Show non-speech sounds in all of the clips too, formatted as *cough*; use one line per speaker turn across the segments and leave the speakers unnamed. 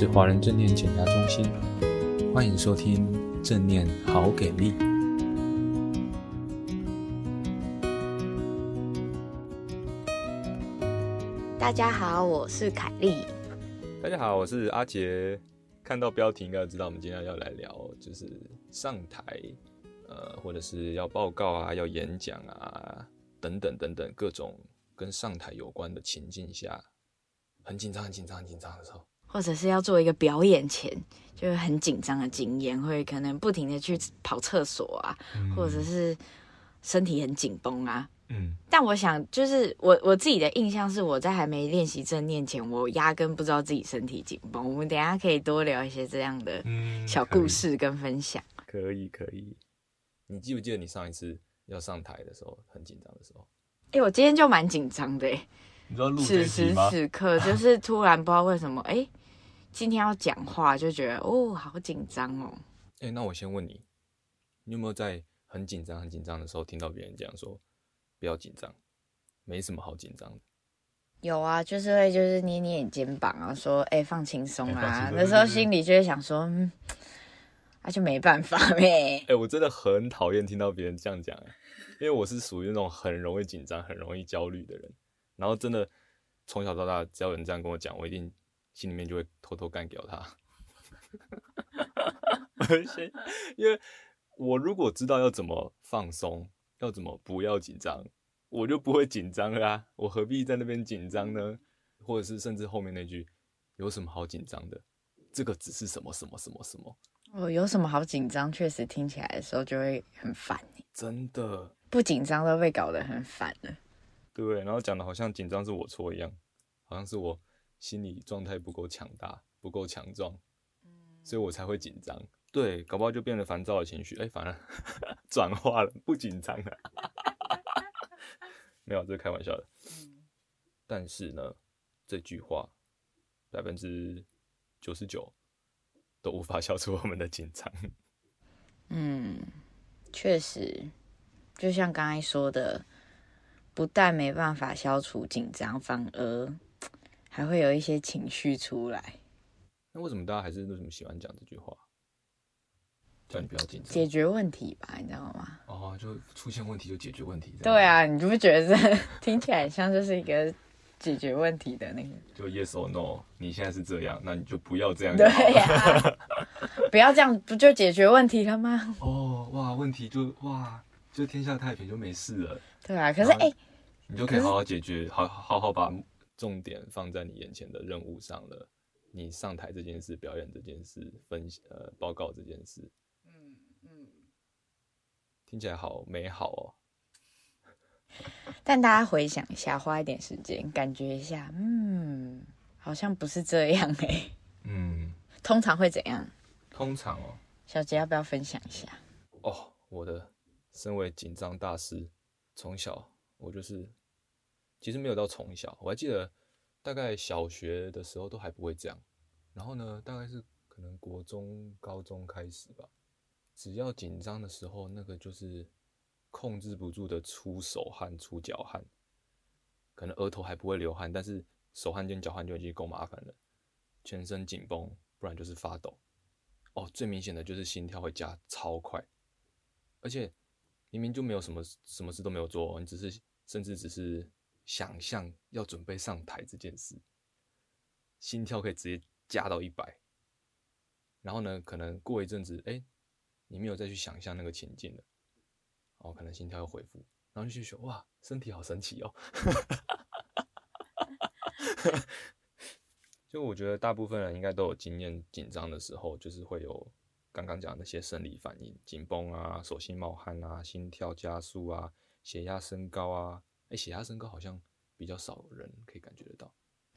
是华人正念减压中心，欢迎收听正念好给力。
大家好，我是凯莉。
大家好，我是阿杰。看到标题应该知道，我们今天要来聊就是上台，呃，或者是要报告啊，要演讲啊，等等等等各种跟上台有关的情境下，很紧张、很紧张、很紧张的时候。
或者是要做一个表演前，就是很紧张的经验，会可能不停的去跑厕所啊，嗯、或者是身体很紧绷啊。嗯。但我想，就是我我自己的印象是，我在还没练习正念前，我压根不知道自己身体紧绷。我们等一下可以多聊一些这样的小故事跟分享。
嗯、可以可以。你记不记得你上一次要上台的时候很紧张的时候？
哎、欸，我今天就蛮紧张的。
你知道录
此时此刻，就是突然不知道为什么，哎、欸。今天要讲话就觉得哦，好紧张哦。
哎、欸，那我先问你，你有没有在很紧张、很紧张的时候听到别人讲说？不要紧张，没什么好紧张的。
有啊，就是会就是捏捏你肩膀啊，说哎、欸、放轻松啊。*laughs* 那时候心里就会想说，嗯，那、啊、就没办法呗。
哎、欸，我真的很讨厌听到别人这样讲，因为我是属于那种很容易紧张、很容易焦虑的人。然后真的从小到大，只要有人这样跟我讲，我一定。心里面就会偷偷干掉他，而且，因为我如果知道要怎么放松，要怎么不要紧张，我就不会紧张啦。我何必在那边紧张呢？或者是甚至后面那句有什么好紧张的？这个只是什么什么什么什么？
哦，有什么好紧张？确实听起来的时候就会很烦。
真的，
不紧张都被搞得很烦了。
对，然后讲的好像紧张是我错一样，好像是我。心理状态不够强大，不够强壮，所以我才会紧张。对，搞不好就变得烦躁的情绪，哎、欸，反而 *laughs* 转化了，不紧张了。*laughs* 没有，这是开玩笑的。但是呢，这句话百分之九十九都无法消除我们的紧张。
嗯，确实，就像刚才说的，不但没办法消除紧张，反而。还会有一些情绪出来。
那为什么大家还是为什么喜欢讲这句话？叫你不要紧张，
解决问题吧，你知道吗？
哦，就出现问题就解决问题。
对啊，你就不觉得这 *laughs* 听起来像就是一个解决问题的那个？
就 yes or no，你现在是这样，那你就不要这样。
对呀、啊，*laughs* 不要这样，不就解决问题了吗？*laughs*
哦，哇，问题就哇，就天下太平就没事了。
对啊，可是哎，
你就可以好好解决，好好好把。重点放在你眼前的任务上了，你上台这件事、表演这件事、分呃报告这件事，嗯嗯，听起来好美好哦。
但大家回想一下，花一点时间感觉一下，嗯，好像不是这样哎、欸。嗯，通常会怎样？
通常哦，
小杰要不要分享一下？
哦，我的身为紧张大师，从小我就是。其实没有到从小，我还记得大概小学的时候都还不会这样。然后呢，大概是可能国中、高中开始吧，只要紧张的时候，那个就是控制不住的出手汗、出脚汗。可能额头还不会流汗，但是手汗跟脚汗就已经够麻烦了。全身紧绷，不然就是发抖。哦，最明显的就是心跳会加超快，而且明明就没有什么什么事都没有做，你只是甚至只是。想象要准备上台这件事，心跳可以直接加到一百，然后呢，可能过一阵子，哎，你没有再去想象那个情境了，哦，可能心跳又恢复，然后就去说，哇，身体好神奇哦。*laughs* 就我觉得大部分人应该都有经验，紧张的时候就是会有刚刚讲的那些生理反应，紧绷啊，手心冒汗啊，心跳加速啊，血压升高啊。哎，血压升高好像比较少人可以感觉得到，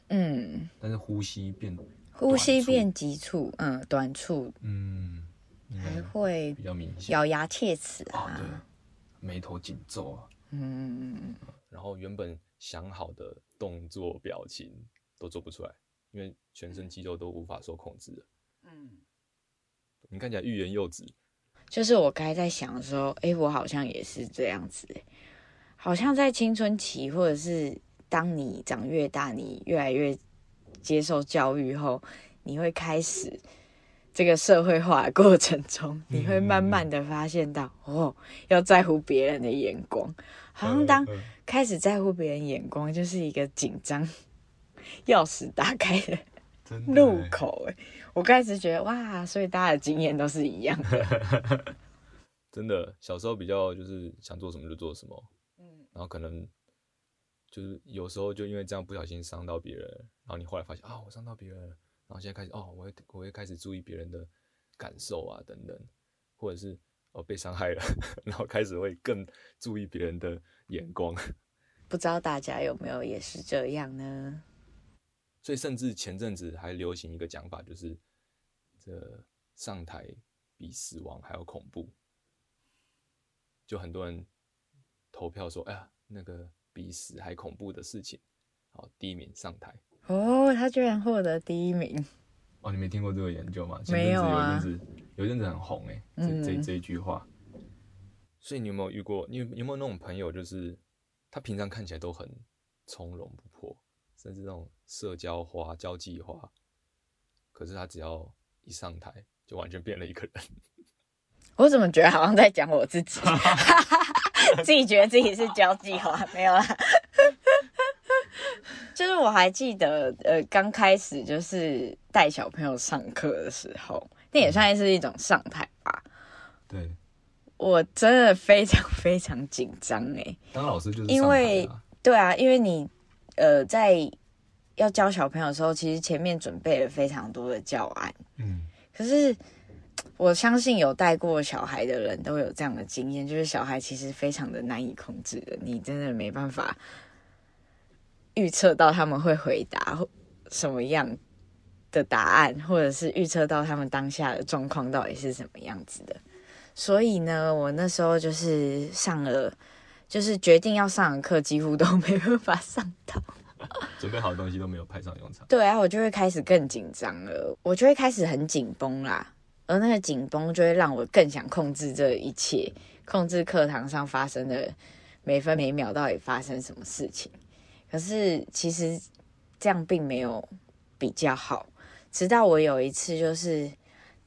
嗯，但是呼吸变
呼吸变急促，嗯，短促，
嗯，
还会
比较明显，
咬牙切齿啊，
啊，对，眉头紧皱啊，嗯，然后原本想好的动作表情都做不出来，因为全身肌肉都无法受控制了，嗯，你看起来欲言又止，
就是我刚才在想的时候，哎，我好像也是这样子，好像在青春期，或者是当你长越大，你越来越接受教育后，你会开始这个社会化的过程中，你会慢慢的发现到，嗯、哦，要在乎别人的眼光，好像当开始在乎别人眼光，就是一个紧张钥匙打开的路口。哎，我开始觉得哇，所以大家的经验都是一样的。*laughs*
真的，小时候比较就是想做什么就做什么，嗯，然后可能就是有时候就因为这样不小心伤到别人，然后你后来发现啊，我伤到别人了，然后现在开始哦，我会我会开始注意别人的感受啊等等，或者是哦被伤害了，*laughs* 然后开始会更注意别人的眼光。*laughs*
不知道大家有没有也是这样呢？
所以甚至前阵子还流行一个讲法，就是这上台比死亡还要恐怖。就很多人投票说：“哎呀，那个比死还恐怖的事情，好，第一名上台。”
哦，他居然获得第一名！
哦，你没听过这个研究吗？
没有啊。
有阵子，有阵子很红哎，这、嗯、这这一句话。所以你有没有遇过？你有有没有那种朋友，就是他平常看起来都很从容不迫，甚至那种社交花、交际花，可是他只要一上台，就完全变了一个人。
我怎么觉得好像在讲我自己？*laughs* *laughs* 自己觉得自己是交际花，没有啦。*laughs* 就是我还记得，呃，刚开始就是带小朋友上课的时候，那也算是一种上台吧。
对，
我真的非常非常紧张哎。
当老师就是
因为对啊，因为你呃在要教小朋友的时候，其实前面准备了非常多的教案。嗯，可是。我相信有带过小孩的人都有这样的经验，就是小孩其实非常的难以控制的，你真的没办法预测到他们会回答什么样的答案，或者是预测到他们当下的状况到底是什么样子的。所以呢，我那时候就是上了，就是决定要上的课，几乎都 *laughs* 没办法上到，*laughs*
准备好的东西都没有派上用场。
对啊，我就会开始更紧张了，我就会开始很紧绷啦。而那个紧绷就会让我更想控制这一切，控制课堂上发生的每分每秒到底发生什么事情。可是其实这样并没有比较好。直到我有一次就是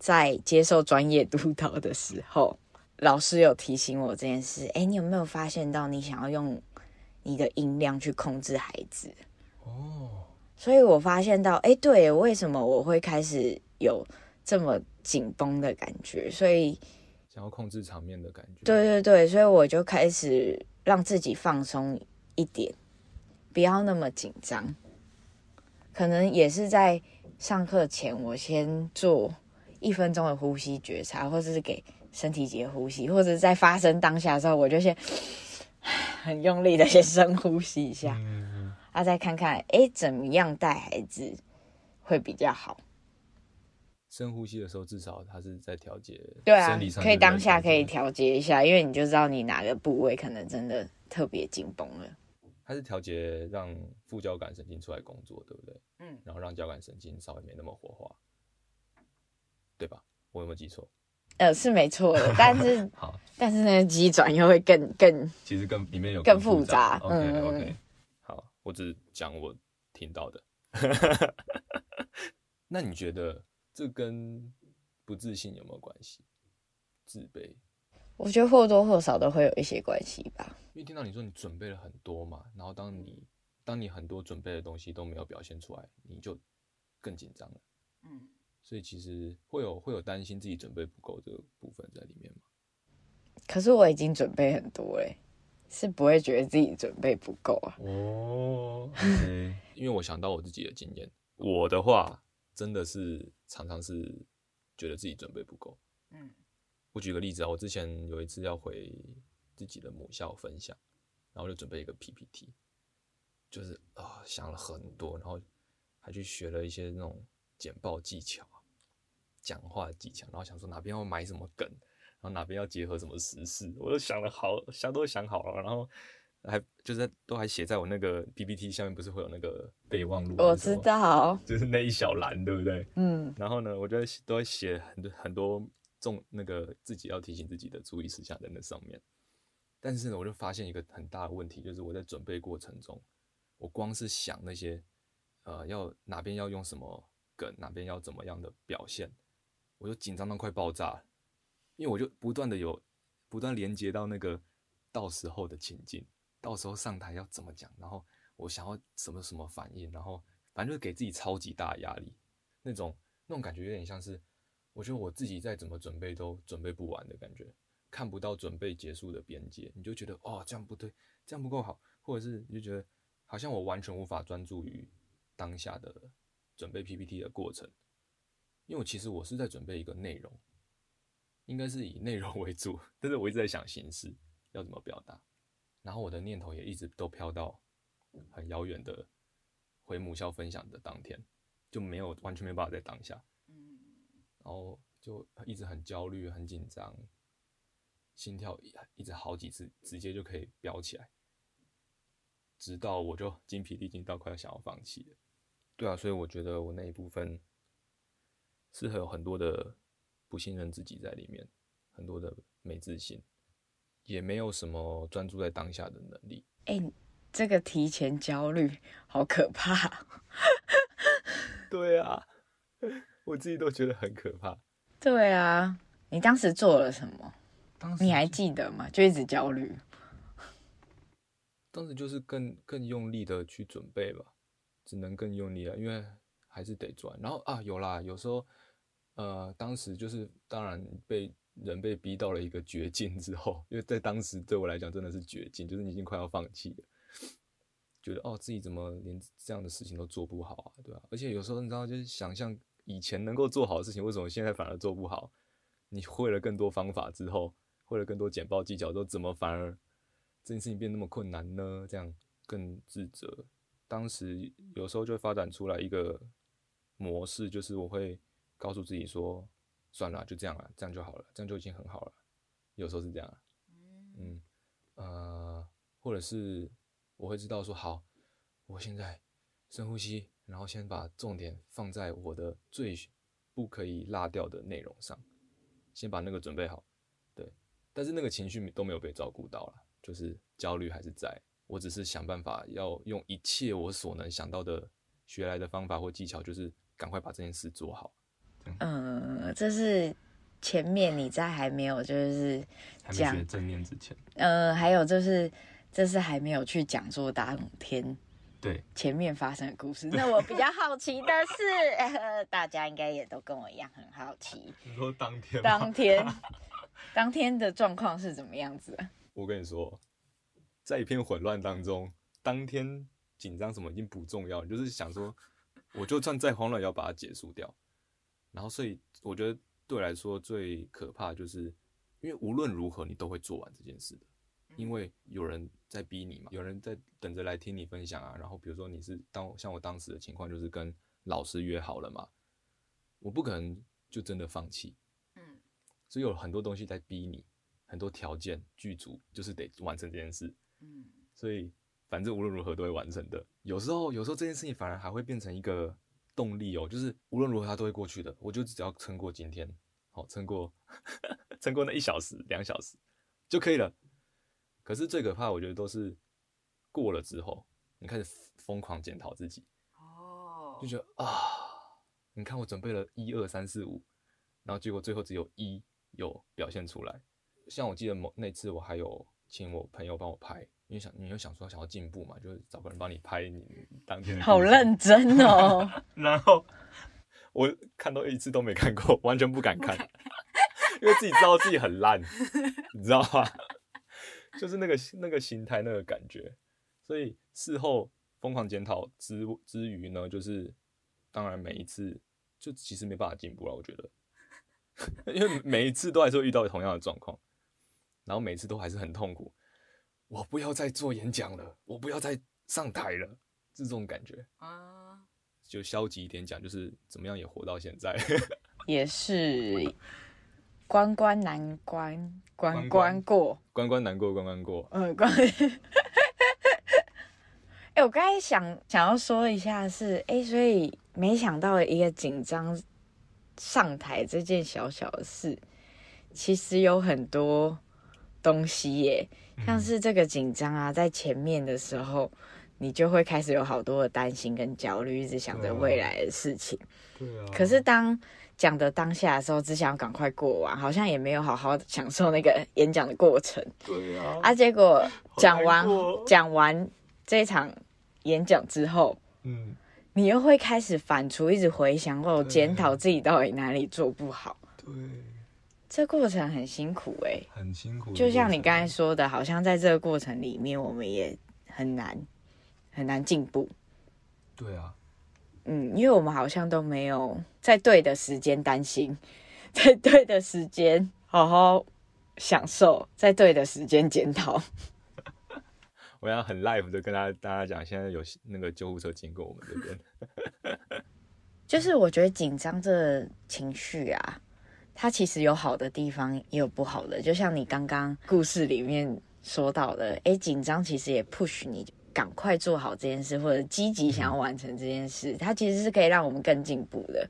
在接受专业督导的时候，老师有提醒我这件事。哎，你有没有发现到你想要用你的音量去控制孩子？哦，所以我发现到，哎，对，为什么我会开始有这么紧绷的感觉，所以
想要控制场面的感觉。
对对对，所以我就开始让自己放松一点，不要那么紧张。可能也是在上课前，我先做一分钟的呼吸觉察，或者是给身体节呼吸，或者在发生当下的时候，我就先 *sighs* 很用力的先深呼吸一下，嗯，啊，再看看哎，怎么样带孩子会比较好。
深呼吸的时候，至少它是在调节。
对啊，可以当下可以调节一下，因为你就知道你哪个部位可能真的特别紧绷了。
它是调节让副交感神经出来工作，对不对？嗯。然后让交感神经稍微没那么活化，对吧？我有没有记错？
呃，是没错的，但是 *laughs* 好，但是那个机转又会更更，
其实更里面有
更复杂。
OK OK，嗯，好，我只讲我听到的。*laughs* 那你觉得？这跟不自信有没有关系？自卑，
我觉得或多或少都会有一些关系吧。
因为听到你说你准备了很多嘛，然后当你当你很多准备的东西都没有表现出来，你就更紧张了。嗯，所以其实会有会有担心自己准备不够这个部分在里面吗？
可是我已经准备很多嘞，是不会觉得自己准备不够啊。
哦，okay. 因为我想到我自己的经验，我的话。真的是常常是觉得自己准备不够。嗯，我举个例子啊，我之前有一次要回自己的母校分享，然后就准备一个 PPT，就是啊、呃、想了很多，然后还去学了一些那种简报技巧、讲话技巧，然后想说哪边要埋什么梗，然后哪边要结合什么时事，我都想了好想都想好了，然后。还就是都还写在我那个 PPT 下面，不是会有那个备忘录？
我知道，
就是那一小栏，对不对？嗯。然后呢，我就都会写很多很多重那个自己要提醒自己的注意事项在那上面。但是呢，我就发现一个很大的问题，就是我在准备过程中，我光是想那些呃要哪边要用什么梗，哪边要怎么样的表现，我就紧张到快爆炸，因为我就不断的有不断连接到那个到时候的情境，到时候上台要怎么讲，然后我想要什么什么反应，然后反正就是给自己超级大压力，那种那种感觉有点像是，我觉得我自己再怎么准备都准备不完的感觉，看不到准备结束的边界，你就觉得哦这样不对，这样不够好，或者是你就觉得好像我完全无法专注于当下的准备 PPT 的过程，因为其实我是在准备一个内容，应该是以内容为主，但是我一直在想形式要怎么表达，然后我的念头也一直都飘到很遥远的回母校分享的当天，就没有完全没办法在当下，然后就一直很焦虑、很紧张，心跳一直好几次直接就可以飙起来，直到我就精疲力尽到快要想要放弃了。对啊，所以我觉得我那一部分是有很多的不信任自己在里面，很多的没自信，也没有什么专注在当下的能力。
哎、欸，这个提前焦虑好可怕。
对啊，*laughs* 我自己都觉得很可怕。
对啊，你当时做了什么？当时你还记得吗？就一直焦虑。
当时就是更更用力的去准备吧。只能更用力了，因为还是得转。然后啊，有啦，有时候，呃，当时就是当然被人被逼到了一个绝境之后，因为在当时对我来讲真的是绝境，就是你已经快要放弃了，觉得哦自己怎么连这样的事情都做不好啊，对吧？而且有时候你知道，就是想象以前能够做好的事情，为什么现在反而做不好？你会了更多方法之后，会了更多简报技巧之后，怎么反而这件事情变那么困难呢？这样更自责。当时有时候就会发展出来一个模式，就是我会告诉自己说：“算了，就这样了，这样就好了，这样就已经很好了。”有时候是这样，嗯，呃，或者是我会知道说：“好，我现在深呼吸，然后先把重点放在我的最不可以落掉的内容上，先把那个准备好。”对，但是那个情绪都没有被照顾到了，就是焦虑还是在。我只是想办法要用一切我所能想到的学来的方法或技巧，就是赶快把这件事做好。
嗯，这是前面你在还没有就是
讲正念之前，
呃，还有就是这是还没有去讲座当天，
对
前面发生的故事。那我比较好奇的是，呃，*laughs* 大家应该也都跟我一样很好奇。*laughs*
你说当天？
当天，*laughs* 当天的状况是怎么样子？
我跟你说。在一片混乱当中，当天紧张什么已经不重要，就是想说，我就算再慌乱，也要把它结束掉。然后，所以我觉得对我来说最可怕的就是，因为无论如何你都会做完这件事的，因为有人在逼你嘛，有人在等着来听你分享啊。然后，比如说你是当像我当时的情况，就是跟老师约好了嘛，我不可能就真的放弃。嗯，所以有很多东西在逼你，很多条件剧组，就是得完成这件事。嗯，所以反正无论如何都会完成的。有时候，有时候这件事情反而还会变成一个动力哦，就是无论如何它都会过去的。我就只要撑过今天，好，撑过撑过那一小时、两小时就可以了。可是最可怕，我觉得都是过了之后，你开始疯狂检讨自己哦，就觉得啊，你看我准备了一二三四五，然后结果最后只有一有表现出来。像我记得某那次我还有。请我朋友帮我拍，因为想你又想说想要进步嘛，就是找个人帮你拍你当天。
好认真哦。*laughs*
然后我看到一次都没看过，完全不敢看，因为自己知道自己很烂，你知道吗？*laughs* 就是那个那个心态那个感觉，所以事后疯狂检讨之之余呢，就是当然每一次就其实没办法进步了，我觉得，*laughs* 因为每一次都还是会遇到同样的状况。然后每次都还是很痛苦，我不要再做演讲了，我不要再上台了，是这种感觉啊。就消极一点讲，就是怎么样也活到现在。
也是关关难关，关关过，
关关难过关关过。
嗯，关。哎、欸，我刚才想想要说一下是，哎、欸，所以没想到一个紧张上台这件小小的事，其实有很多。东西耶，像是这个紧张啊，在前面的时候，你就会开始有好多的担心跟焦虑，一直想着未来的事情。
对啊。
可是当讲的当下的时候，只想赶快过完，好像也没有好好享受那个演讲的过程。
对啊。
啊，结果讲完讲完这场演讲之后，嗯，你又会开始反刍，一直回想或检讨自己到底哪里做不好。
对。
这过程很辛苦哎、欸，
很辛苦。
就像你刚才说的，好像在这个过程里面，我们也很难。很难进步，
对啊，
嗯，因为我们好像都没有在对的时间担心，在对的时间好好享受，在对的时间检讨。*laughs*
我要很 live 的跟大家大家讲，现在有那个救护车经过我们这边。*laughs*
就是我觉得紧张这情绪啊，它其实有好的地方，也有不好的。就像你刚刚故事里面说到的，哎，紧张其实也 push 你。赶快做好这件事，或者积极想要完成这件事，嗯，它其实是可以让我们更进步的。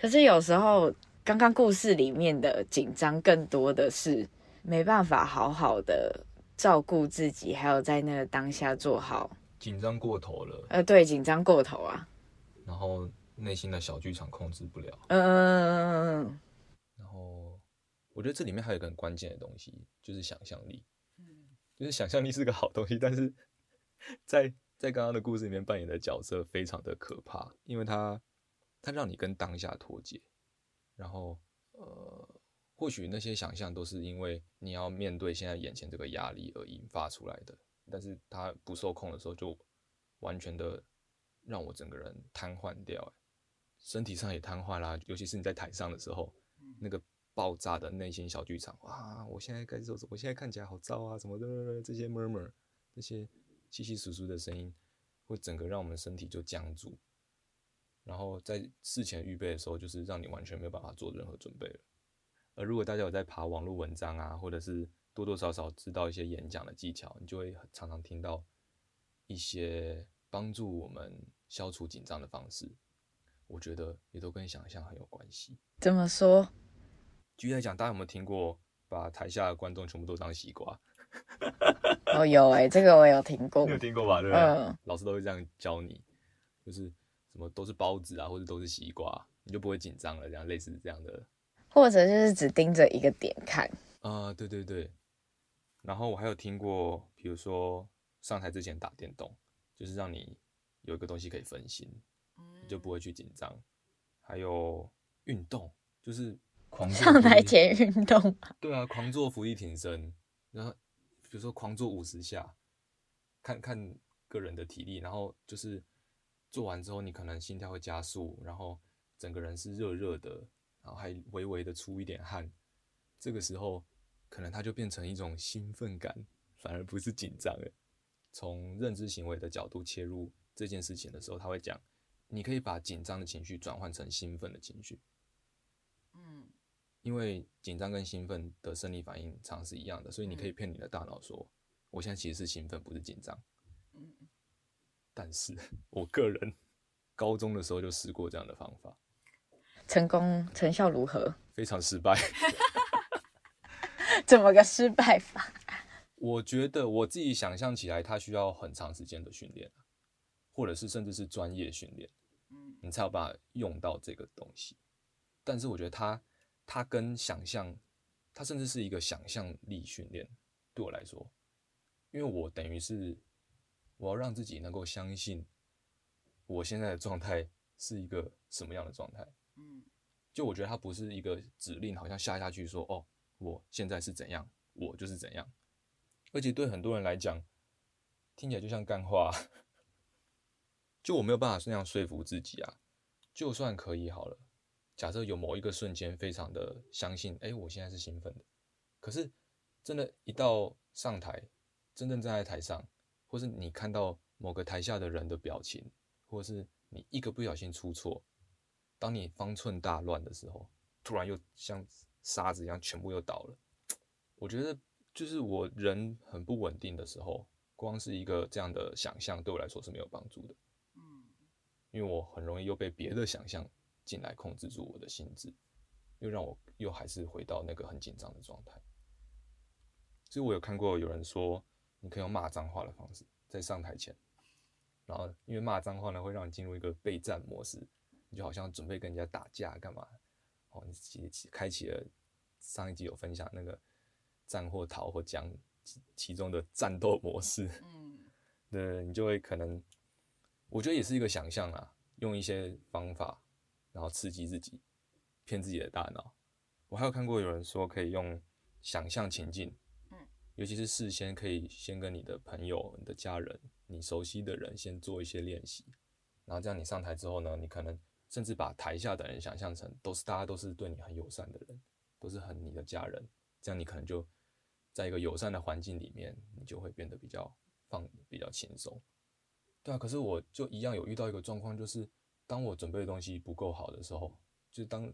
可是有时候，刚刚故事里面的紧张，更多的是没办法好好的照顾自己，还有在那个当下做好。
紧张过头了。
呃，对，紧张过头啊。
然后内心的小剧场控制不了。
嗯嗯嗯嗯。
然后我觉得这里面还有一个很关键的东西，就是想象力。嗯。就是想象力是个好东西，但是。*laughs* 在在刚刚的故事里面扮演的角色非常的可怕，因为他他让你跟当下脱节，然后呃，或许那些想象都是因为你要面对现在眼前这个压力而引发出来的，但是他不受控的时候，就完全的让我整个人瘫痪掉，身体上也瘫痪啦，尤其是你在台上的时候，那个爆炸的内心小剧场，哇，我现在该做什么？我现在看起来好糟啊，什么的这些 murmur 这些。稀稀疏疏的声音，会整个让我们身体就僵住，然后在事前预备的时候，就是让你完全没有办法做任何准备了。而如果大家有在爬网络文章啊，或者是多多少少知道一些演讲的技巧，你就会常常听到一些帮助我们消除紧张的方式。我觉得也都跟想象很有关系。
怎么说？
举例来讲，大家有没有听过把台下的观众全部都当西瓜？*laughs*
哦，有哎、欸，这个我有听过，
你有听过吧？对不对？嗯，老师都会这样教你，就是什么都是包子啊，或者都是西瓜，你就不会紧张了。这样类似这样的，
或者就是只盯着一个点看。
啊、呃，对对对。然后我还有听过，比如说上台之前打电动，就是让你有一个东西可以分心，你就不会去紧张。还有运动，就是狂
上台前运动。*laughs*
对啊，狂做伏地挺身，然后。比如说狂做五十下，看看个人的体力，然后就是做完之后，你可能心跳会加速，然后整个人是热热的，然后还微微的出一点汗。这个时候，可能它就变成一种兴奋感，反而不是紧张了。从认知行为的角度切入这件事情的时候，他会讲，你可以把紧张的情绪转换成兴奋的情绪。嗯。因为紧张跟兴奋的生理反应常常是一样的，所以你可以骗你的大脑说，我现在其实是兴奋，不是紧张。但是我个人高中的时候就试过这样的方法，
成功成效如何？
非常失败。*laughs*
怎么个失败法？
我觉得我自己想象起来，它需要很长时间的训练，或者是甚至是专业训练，你才有办法用到这个东西。但是我觉得它。它跟想象，它甚至是一个想象力训练。对我来说，因为我等于是我要让自己能够相信，我现在的状态是一个什么样的状态。嗯，就我觉得它不是一个指令，好像下下去说，哦，我现在是怎样，我就是怎样。而且对很多人来讲，听起来就像干话，*laughs* 就我没有办法那样说服自己啊。就算可以好了。假设有某一个瞬间非常的相信，哎，我现在是兴奋的。可是真的，一到上台，真正站在台上，或是你看到某个台下的人的表情，或是你一个不小心出错，当你方寸大乱的时候，突然又像沙子一样全部又倒了。我觉得就是我人很不稳定的时候，光是一个这样的想象对我来说是没有帮助的。嗯，因为我很容易又被别的想象。进来控制住我的心智，又让我又还是回到那个很紧张的状态。所以我有看过有人说，你可以用骂脏话的方式在上台前，然后因为骂脏话呢，会让你进入一个备战模式，你就好像准备跟人家打架干嘛？哦，你启开启了上一集有分享那个战或逃或僵其中的战斗模式，嗯，对，你就会可能，我觉得也是一个想象啊，用一些方法，然后刺激自己，骗自己的大脑。我还有看过有人说可以用想象情境，嗯，尤其是事先可以先跟你的朋友、你的家人、你熟悉的人先做一些练习，然后这样你上台之后呢，你可能甚至把台下的人想象成都是大家都是对你很友善的人，都是很你的家人，这样你可能就在一个友善的环境里面，你就会变得比较放比较轻松。对啊，可是我就一样有遇到一个状况，就是当我准备的东西不够好的时候，就当。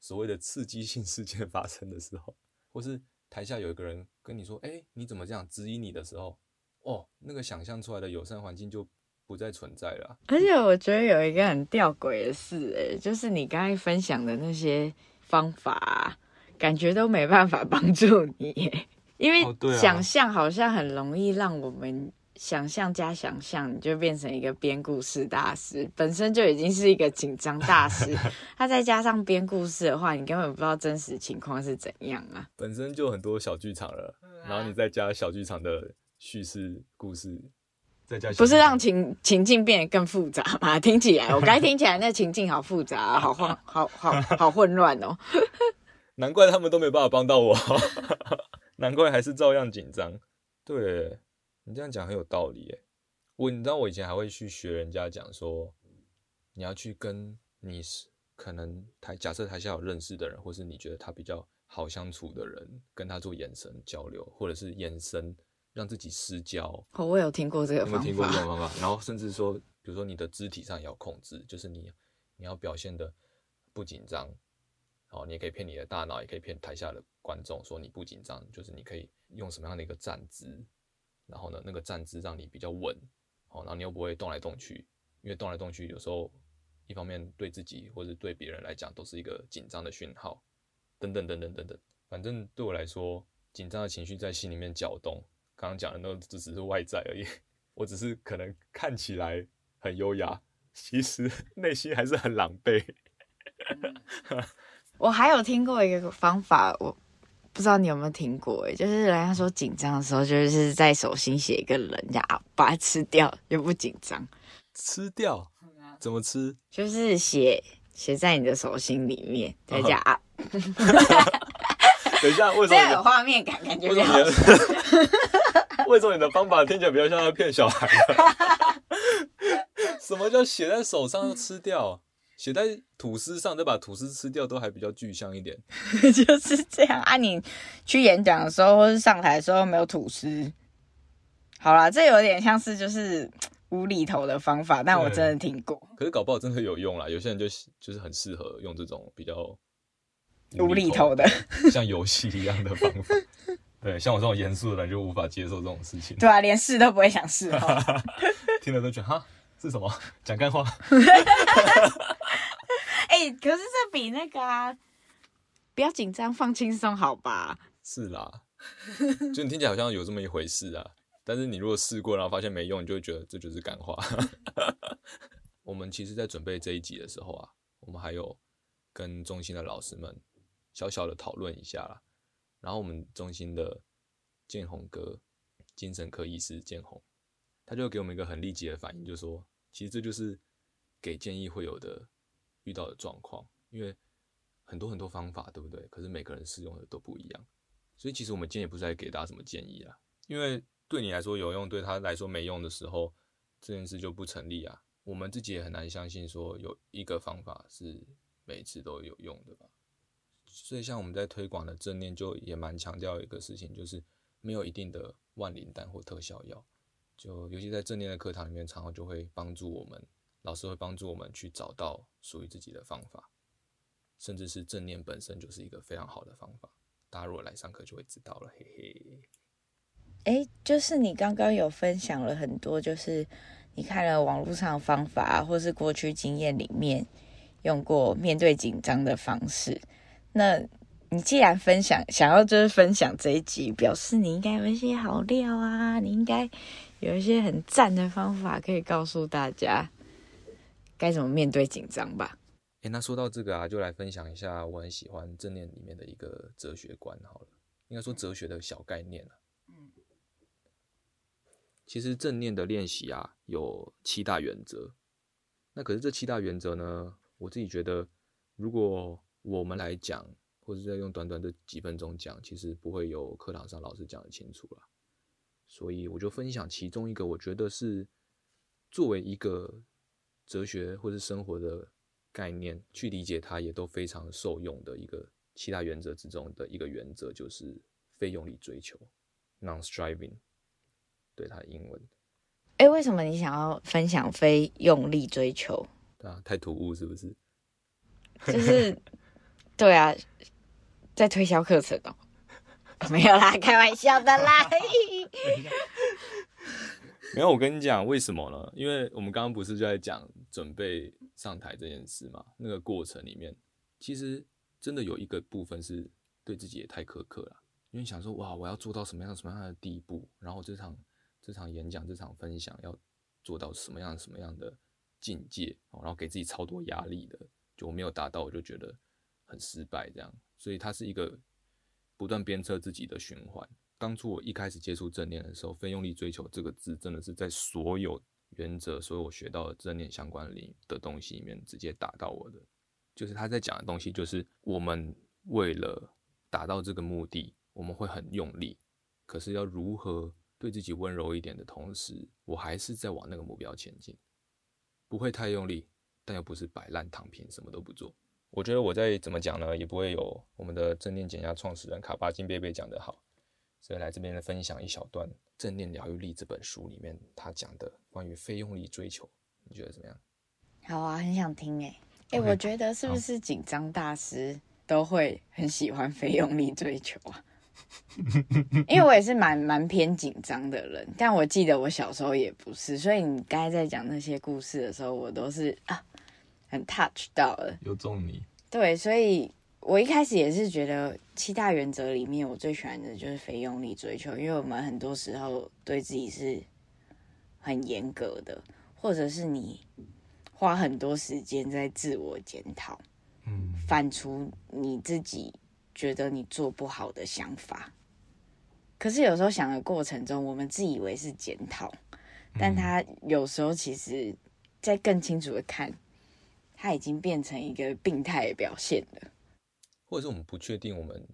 所谓的刺激性事件 *laughs* 发生的时候，或是台下有一个人跟你说：“哎、欸，你怎么这样？”质疑你的时候，哦，那个想象出来的友善环境就不再存在了。
而且我觉得有一个很吊诡的事，哎，就是你刚才分享的那些方法，感觉都没办法帮助你，因为想象好像很容易让我们。想象加想象，你就变成一个编故事大师，本身就已经是一个紧张大师。*laughs* 他再加上编故事的话，你根本不知道真实情况是怎样啊！
本身就很多小剧场了，然后你再加小剧场的叙事故事，再加不
是让情情境变得更复杂吗？*laughs* 听起来，我刚听起来那情境好复杂啊，好混，好 *laughs* 好好混乱哦。
难怪他们都没办法帮到我，难怪还是照样紧张。对。你这样讲很有道理诶，我你知道我以前还会去学人家讲说，你要去跟你可能台假设台下有认识的人，或是你觉得他比较好相处的人，跟他做眼神交流，或者是眼神让自己失焦。
哦，我有听过这个方法。
有听过这种方法？然后甚至说，比如说你的肢体上也要控制，就是你你要表现的不紧张，好，你也可以骗你的大脑，也可以骗台下的观众说你不紧张，就是你可以用什么样的一个站姿。然后呢，那个站姿让你比较稳，好，然后你又不会动来动去，因为动来动去有时候一方面对自己或者对别人来讲都是一个紧张的讯号，等等等等等等，反正对我来说，紧张的情绪在心里面搅动，刚刚讲的那只是外在而已，我只是可能看起来很优雅，其实内心还是很狼狈。*laughs*
我还有听过一个方法，我。不知道你有没有听过？哎，就是人家说紧张的时候，就是在手心写一个人家把它吃掉，就不紧张。
吃掉？怎么吃？
就是写写在你的手心里面，再加啊。*laughs* *laughs*
等一下，为什么？
有画面感，感觉比较好。*laughs*
为什么你的方法听起来比较像在骗小孩？什么叫写在手上就吃掉？写在吐司上，再把吐司吃掉，都还比较具象一点。*laughs*
就是这样啊！你去演讲的时候，或是上台的时候没有吐司，好啦，这有点像是就是无厘头的方法，但我真的听过。
可是搞不好真的有用啦，有些人就就是很适合用这种比较
无厘头的，
像游戏一样的方法。*laughs* 对，像我这种严肃的人就无法接受这种事情。
对啊，连试都不会想试哈。*laughs*
听了都觉得哈。是什么？*laughs* 讲干话？*laughs*
哎、欸，可是这比那个啊，不要紧张，放轻松，好吧？
是啦，就你听起来好像有这么一回事啊。但是你如果试过，然后发现没用，你就会觉得这就是干话。*laughs* 我们其实，在准备这一集的时候啊，我们还有跟中心的老师们小小的讨论一下啦。然后我们中心的建宏哥，精神科医师建宏。他就给我们一个很立即的反应，就是说，其实这就是给建议会有的遇到的状况，因为很多很多方法，对不对？可是每个人适用的都不一样，所以其实我们今天也不是来给大家什么建议啊，因为对你来说有用，对他来说没用的时候，这件事就不成立啊。我们自己也很难相信说有一个方法是每次都有用的吧。所以像我们在推广的正念，就也蛮强调一个事情，就是没有一定的万灵丹或特效药。就尤其在正念的课堂里面，常常就会帮助我们，老师会帮助我们去找到属于自己的方法，甚至是正念本身就是一个非常好的方法。大家如果来上课就会知道了，嘿嘿。
诶，就是你刚刚有分享了很多，就是你看了网络上的方法，或是过去经验里面用过面对紧张的方式，那。你既然分享，想要就是分享这一集，表示你应该有一些好料啊，你应该有一些很赞的方法可以告诉大家该怎么面对紧张吧。
哎、那说到这个啊，就来分享一下我很喜欢正念里面的一个哲学观好了，应该说哲学的小概念啊。嗯，其实正念的练习啊有七大原则，那可是这七大原则呢，我自己觉得如果我们来讲，或者再用短短的几分钟讲，其实不会有课堂上老师讲的清楚了。所以我就分享其中一个，我觉得是作为一个哲学或是生活的概念去理解它，也都非常受用的一个七大原则之中的一个原则，就是非用力追求 （non-striving）。对，它的英文。
哎，为什么你想要分享非用力追求？
啊，太突兀是不是？
就是，对啊。在推销课程哦，*laughs* 没有啦，开玩笑的啦。*laughs*
没有，我跟你讲，为什么呢？因为我们刚刚不是就在讲准备上台这件事嘛？那个过程里面，其实真的有一个部分是对自己也太苛刻了。因为想说，哇，我要做到什么样什么样的地步，然后这场这场演讲、这场分享要做到什么样什么样的境界，然后给自己超多压力的，就我没有达到，我就觉得很失败，这样。所以它是一个不断鞭策自己的循环。当初我一开始接触正念的时候，“非用力追求”这个字真的是在所有原则、所有我学到的正念相关里的东西里面直接打到我的。就是他在讲的东西，就是我们为了达到这个目的，我们会很用力，可是要如何对自己温柔一点的同时，我还是在往那个目标前进，不会太用力，但又不是摆烂躺平，什么都不做。我觉得我再怎么讲呢，也不会有我们的正念减压创始人卡巴金贝贝讲得好，所以来这边来分享一小段《正念疗愈力》这本书里面他讲的关于非用力追求，你觉得怎么样？
好啊，很想听诶。哎、欸，Okay. 我觉得是不是紧张大师都会很喜欢非用力追求啊？*laughs* 因为我也是蛮蛮偏紧张的人，但我记得我小时候也不是，所以你刚才在讲那些故事的时候，我都是啊。很 touch 到了，
有中你。
对，所以我一开始也是觉得七大原则里面，我最喜欢的就是非用力追求，因为我们很多时候对自己是很严格的，或者是你花很多时间在自我检讨，嗯，反刍你自己觉得你做不好的想法。可是有时候想的过程中，我们自以为是检讨，但他有时候其实在更清楚的看。它已经变成一个病态的表现了，
或者是我们不确定我们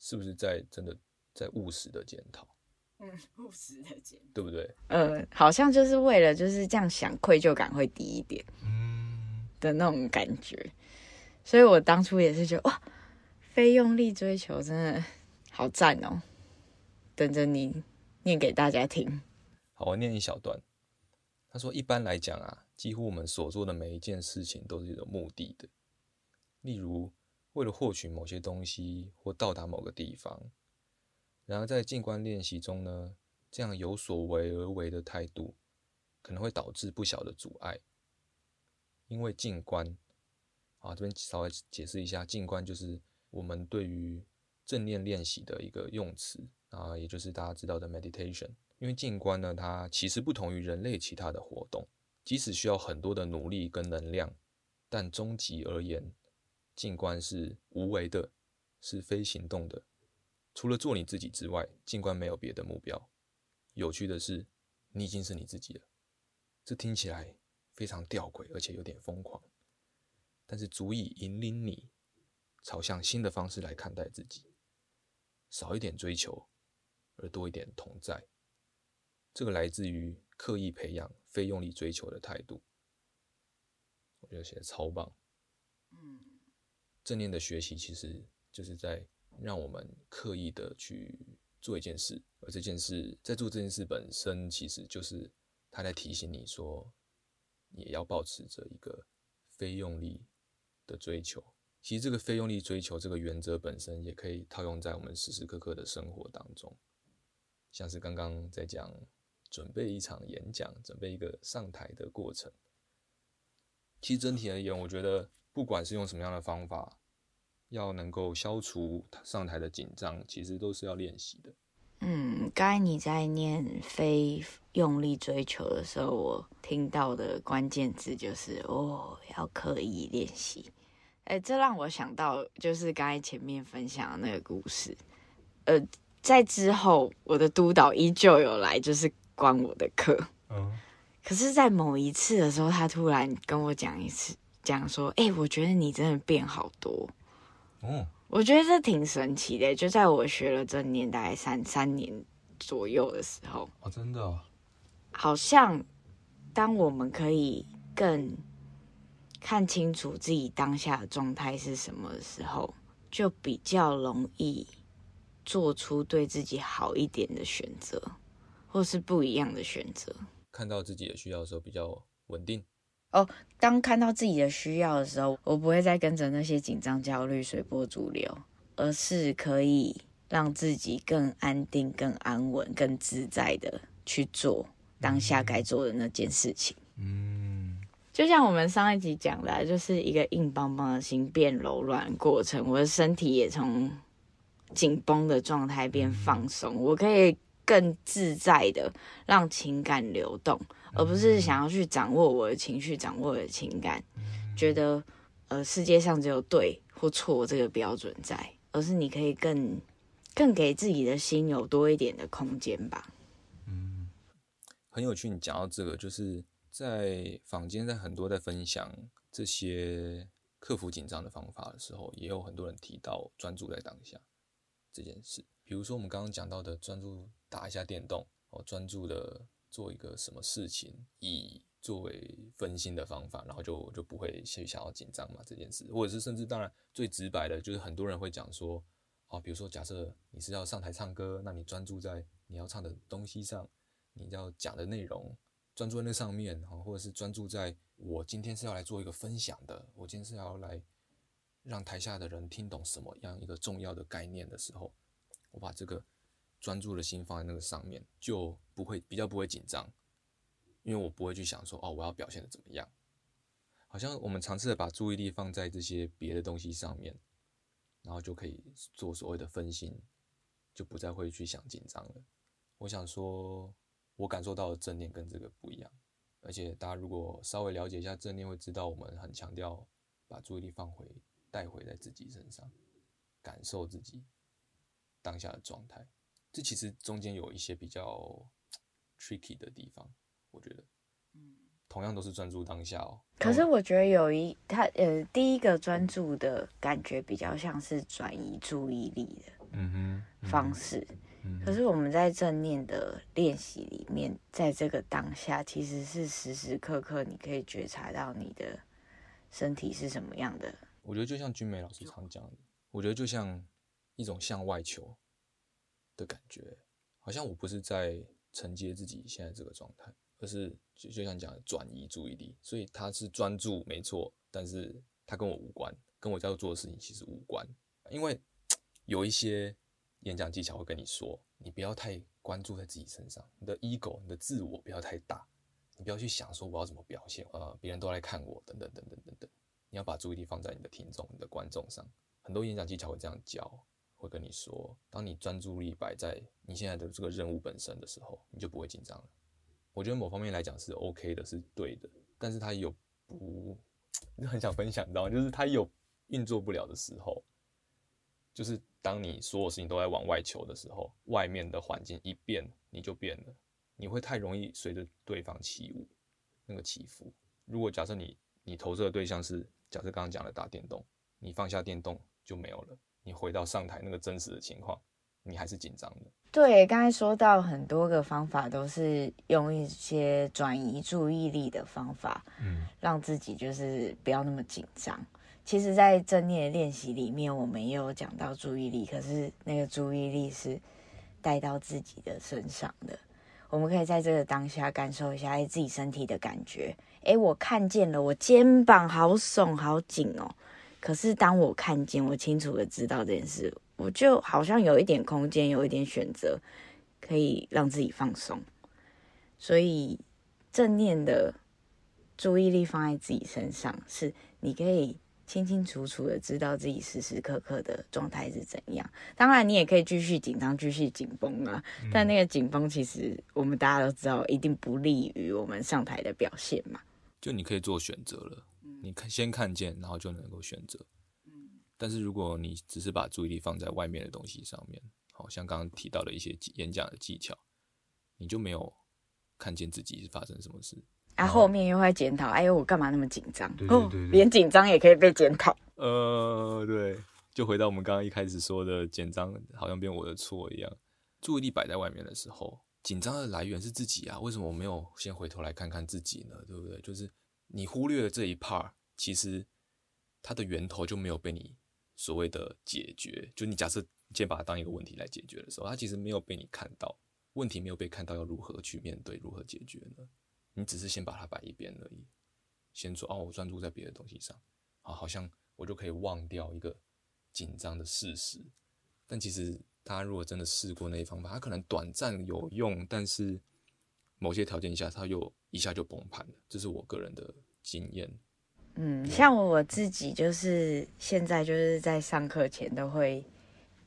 是不是在真的在务实的检讨，
嗯，务实的检讨，
对不对？
嗯，好像就是为了就是这样想，愧疚感会低一点，嗯的那种感觉。所以我当初也是觉得哇，非用力追求真的好赞哦，等着你念给大家听。
好，我念一小段。他说：“一般来讲啊，几乎我们所做的每一件事情都是有目的的。例如，为了获取某些东西或到达某个地方。然而，在静观练习中呢，这样有所为而为的态度，可能会导致不小的阻碍。因为静观，啊，这边稍微解释一下，静观就是我们对于正念练习的一个用词啊，也就是大家知道的 meditation。”因为静观呢，它其实不同于人类其他的活动，即使需要很多的努力跟能量，但终极而言，静观是无为的，是非行动的。除了做你自己之外，静观没有别的目标。有趣的是，你已经是你自己了。这听起来非常吊诡，而且有点疯狂，但是足以引领你朝向新的方式来看待自己，少一点追求，而多一点同在。这个来自于刻意培养非用力追求的态度，我觉得写的超棒。嗯，正念的学习其实就是在让我们刻意的去做一件事，而这件事在做这件事本身，其实就是他在提醒你说，也要保持着一个非用力的追求。其实这个非用力追求这个原则本身，也可以套用在我们时时刻刻的生活当中，像是刚刚在讲。准备一场演讲，准备一个上台的过程。其实整体而言，我觉得不管是用什么样的方法，要能够消除上台的紧张，其实都是要练习的。
嗯，刚才你在念非用力追求的时候，我听到的关键字就是哦，要刻意练习。哎，这让我想到就是刚才前面分享的那个故事。呃，在之后，我的督导依旧有来，就是关我的课。嗯。可是，在某一次的时候，他突然跟我讲一次，讲说：“哎、欸，我觉得你真的变好多。”哦。我觉得这挺神奇的，就在我学了正念大概三三年左右的时候。
哦，真的。
好像，当我们可以更看清楚自己当下的状态是什么的时候，就比较容易做出对自己好一点的选择，或是不一样的选择。
看到自己的需要的时候比较稳定。
哦，当看到自己的需要的时候，我不会再跟着那些紧张、焦虑随波逐流，而是可以让自己更安定、更安稳、更自在的去做当下该做的那件事情。嗯，就像我们上一集讲的，就是一个硬邦邦的心变柔软过程，我的身体也从紧绷的状态变放松，我可以。更自在的让情感流动，而不是想要去掌握我的情绪、掌握我的情感，觉得呃世界上只有对或错这个标准在，而是你可以更更给自己的心有多一点的空间吧。
嗯，很有趣，你讲到这个，就是在坊间在很多在分享这些克服紧张的方法的时候，也有很多人提到专注在当下这件事。比如说我们刚刚讲到的专注。打一下电动，哦，专注的做一个什么事情，以作为分心的方法，然后就就不会去想要紧张嘛这件事，或者是甚至当然最直白的就是很多人会讲说，哦，比如说假设你是要上台唱歌，那你专注在你要唱的东西上，你要讲的内容，专注在那上面，或者是专注在我今天是要来做一个分享的，我今天是要来让台下的人听懂什么样一个重要的概念的时候，我把这个。专注的心放在那个上面，就不会比较不会紧张，因为我不会去想说哦，我要表现的怎么样。好像我们尝试的把注意力放在这些别的东西上面，然后就可以做所谓的分心，就不再会去想紧张了。我想说，我感受到的正念跟这个不一样，而且大家如果稍微了解一下正念，会知道我们很强调把注意力放回带回在自己身上，感受自己当下的状态。这其实中间有一些比较 tricky 的地方，我觉得，嗯，同样都是专注当下哦。
可是我觉得有一他呃，第一个专注的感觉比较像是转移注意力的，嗯哼，方式。可是我们在正念的练习里面，在这个当下，其实是时时刻刻你可以觉察到你的身体是什么样的。
我觉得就像君美老师常讲的，我觉得就像一种向外求。的感觉，好像我不是在承接自己现在这个状态，而是就就像讲转移注意力，所以他是专注没错，但是他跟我无关，跟我要做的事情其实无关。因为 *tsk* 有一些演讲技巧会跟你说，你不要太关注在自己身上，你的 ego，你的自我不要太大，你不要去想说我要怎么表现，呃，别人都来看我，等等等等等等，你要把注意力放在你的听众、你的观众上。很多演讲技巧会这样教。会跟你说，当你专注力摆在你现在的这个任务本身的时候，你就不会紧张了。我觉得某方面来讲是 OK 的，是对的。但是它有不，*tsk* 很想分享到，就是它有运作不了的时候，就是当你所有事情都在往外求的时候，外面的环境一变，你就变了。你会太容易随着对方起舞，那个起伏。如果假设你你投射的对象是假设刚刚讲的打电动，你放下电动就没有了。你回到上台那个真实的情况，你还是紧张的。
对，刚才说到很多个方法，都是用一些转移注意力的方法，嗯，让自己就是不要那么紧张。其实，在正念练习里面，我们也有讲到注意力，可是那个注意力是带到自己的身上的。我们可以在这个当下感受一下，哎，自己身体的感觉。哎，我看见了，我肩膀好耸，好紧哦。可是当我看见，我清楚的知道这件事，我就好像有一点空间，有一点选择，可以让自己放松。所以正念的注意力放在自己身上，是你可以清清楚楚的知道自己时时刻刻的状态是怎样。当然，你也可以继续紧张，继续紧绷啊。嗯、但那个紧绷，其实我们大家都知道，一定不利于我们上台的表现嘛。
就你可以做选择了，你看先看见，然后就能够选择。嗯但是如果你只是把注意力放在外面的东西上面，好像刚刚提到的一些演讲的技巧，你就没有看见自己是发生什么事。
啊，后面又会检讨，哎呦，我干嘛那么紧张？对对对对，哦，连紧张也可以被检讨。
呃，对，就回到我们刚刚一开始说的，紧张好像变我的错一样。注意力摆在外面的时候，紧张的来源是自己啊。为什么我没有先回头来看看自己呢？对不对？就是你忽略了这一 part，其实它的源头就没有被你所谓的解决。就你假设先把它当一个问题来解决的时候，它其实没有被你看到，问题没有被看到，要如何去面对，如何解决呢？你只是先把它摆一边而已，先说哦，我专注在别的东西上，啊，好像我就可以忘掉一个紧张的事实。但其实大家如果真的试过那一方法，它可能短暂有用，但是某些条件下，它又一下就崩盘了。这是我个人的经验。
嗯，像我自己就是现在就是在上课前都会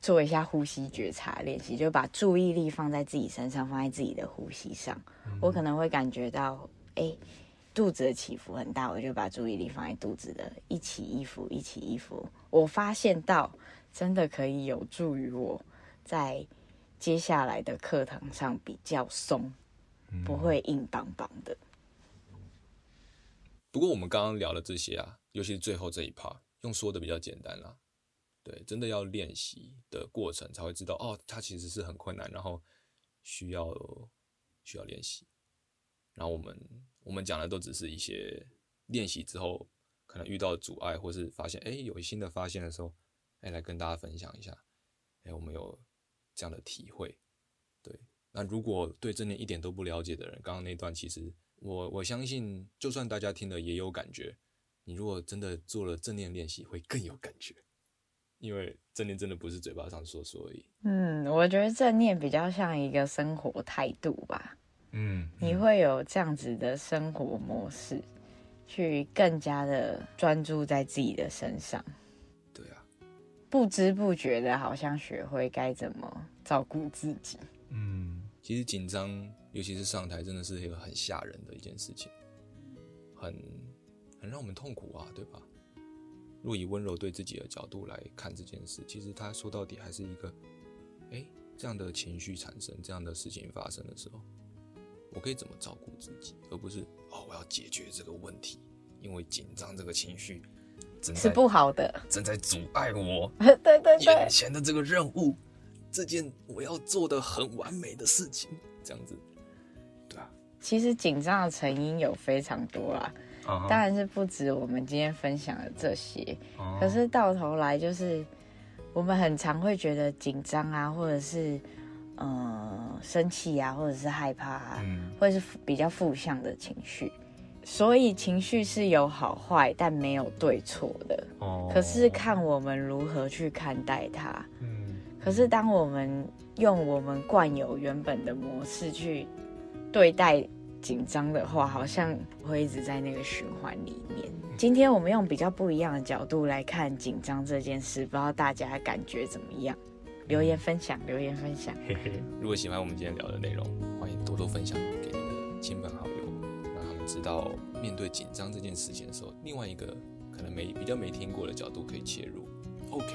做一下呼吸觉察练习，就把注意力放在自己身上，放在自己的呼吸上。嗯、我可能会感觉到，哎、欸，肚子的起伏很大，我就把注意力放在肚子的一起一伏，一起一伏。我发现到，真的可以有助于我在接下来的课堂上比较松，嗯、不会硬邦邦的。
不过我们刚刚聊了这些啊，尤其是最后这一 part，用说的比较简单啦。对，真的要练习的过程才会知道哦，它其实是很困难，然后需要需要练习。然后我们我们讲的都只是一些练习之后可能遇到阻碍，或是发现哎有新的发现的时候，哎来跟大家分享一下，哎我们有这样的体会。对，那如果对正念一点都不了解的人，刚刚那段其实我我相信，就算大家听了也有感觉，你如果真的做了正念练习，会更有感觉。因为正念真的不是嘴巴上说说而已。
嗯，我觉得正念比较像一个生活态度吧。嗯，你会有这样子的生活模式，去更加的专注在自己的身上。
对啊，
不知不觉的，好像学会该怎么照顾自己。
嗯，其实紧张，尤其是上台，真的是一个很吓人的一件事情，很很让我们痛苦啊，对吧？若以温柔对自己的角度来看这件事，其实他说到底还是一个，哎，这样的情绪产生，这样的事情发生的时候，我可以怎么照顾自己，而不是哦，我要解决这个问题，因为紧张这个情绪
是不好的，
正在阻碍我 *laughs*
对对对
眼前的这个任务，这件我要做的很完美的事情，这样子，对啊，
其实紧张的成因有非常多啦。当然是不止我们今天分享的这些，可是到头来就是我们很常会觉得紧张啊，或者是呃生气啊，或者是害怕啊，或者是比较负向的情绪。所以情绪是有好坏，但没有对错的。哦可是看我们如何去看待它。可是当我们用我们惯有原本的模式去对待。紧张的话，好像会一直在那个循环里面。今天我们用比较不一样的角度来看紧张这件事，不知道大家感觉怎么样？留言分享，留言分享。
如果喜欢我们今天聊的内容，欢迎多多分享给你的亲朋好友，让他们知道面对紧张这件事情的时候，另外一个可能没比较没听过的角度可以切入。OK，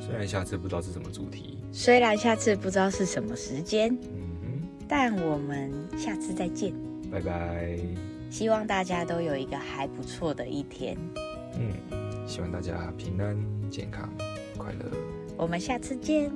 虽然下次不知道是什么主题，
虽然下次不知道是什么时间，嗯哼，但我们下次再见。
拜拜！
希望大家都有一个还不错的一天。
嗯，希望大家平安、健康、快乐。
我们下次见。